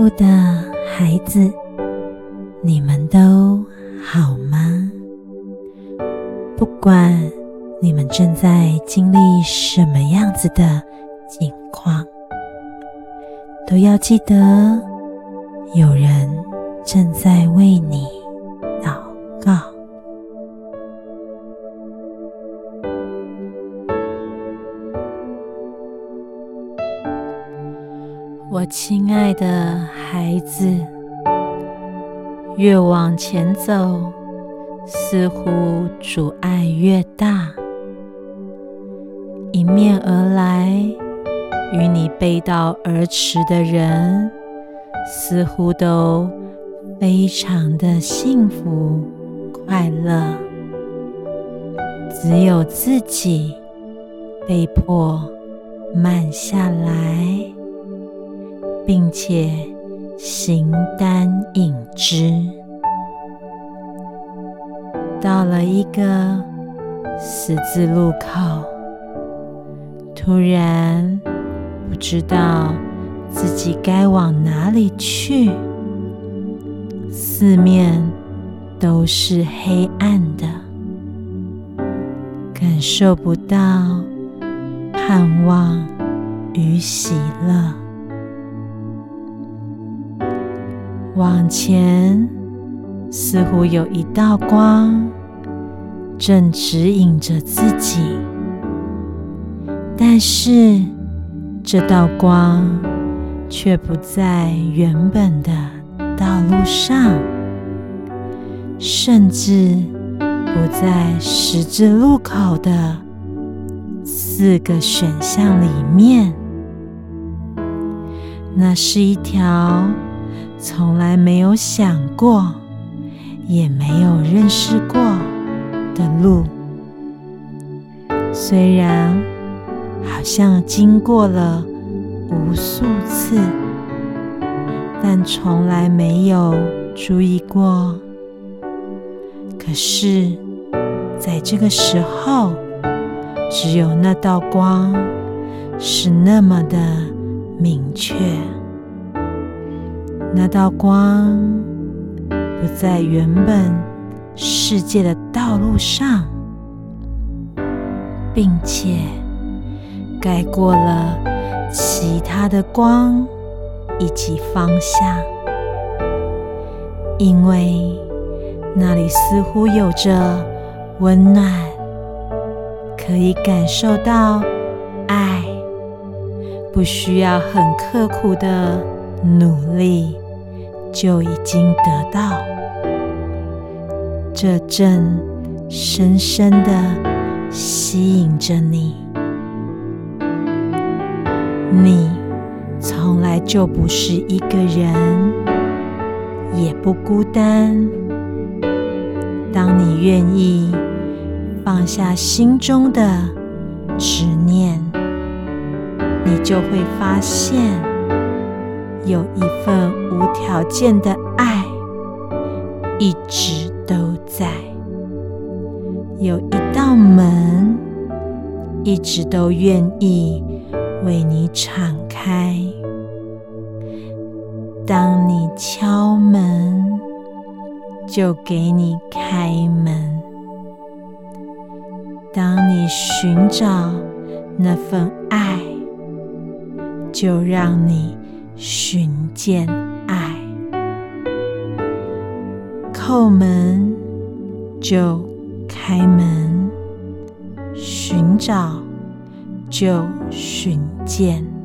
我的孩子，你们都好吗？不管你们正在经历什么样子的境况，都要记得有人正在为你我亲爱的孩子，越往前走，似乎阻碍越大。迎面而来，与你背道而驰的人，似乎都非常的幸福快乐，只有自己被迫慢下来。并且形单影只，到了一个十字路口，突然不知道自己该往哪里去，四面都是黑暗的，感受不到盼望与喜乐。往前，似乎有一道光正指引着自己，但是这道光却不在原本的道路上，甚至不在十字路口的四个选项里面。那是一条。从来没有想过，也没有认识过的路，虽然好像经过了无数次，但从来没有注意过。可是，在这个时候，只有那道光是那么的明确。那道光不在原本世界的道路上，并且盖过了其他的光以及方向，因为那里似乎有着温暖，可以感受到爱，不需要很刻苦的努力。就已经得到，这正深深的吸引着你。你从来就不是一个人，也不孤单。当你愿意放下心中的执念，你就会发现。有一份无条件的爱一直都在，有一道门一直都愿意为你敞开。当你敲门，就给你开门；当你寻找那份爱，就让你。寻见爱，叩门就开门，寻找就寻见。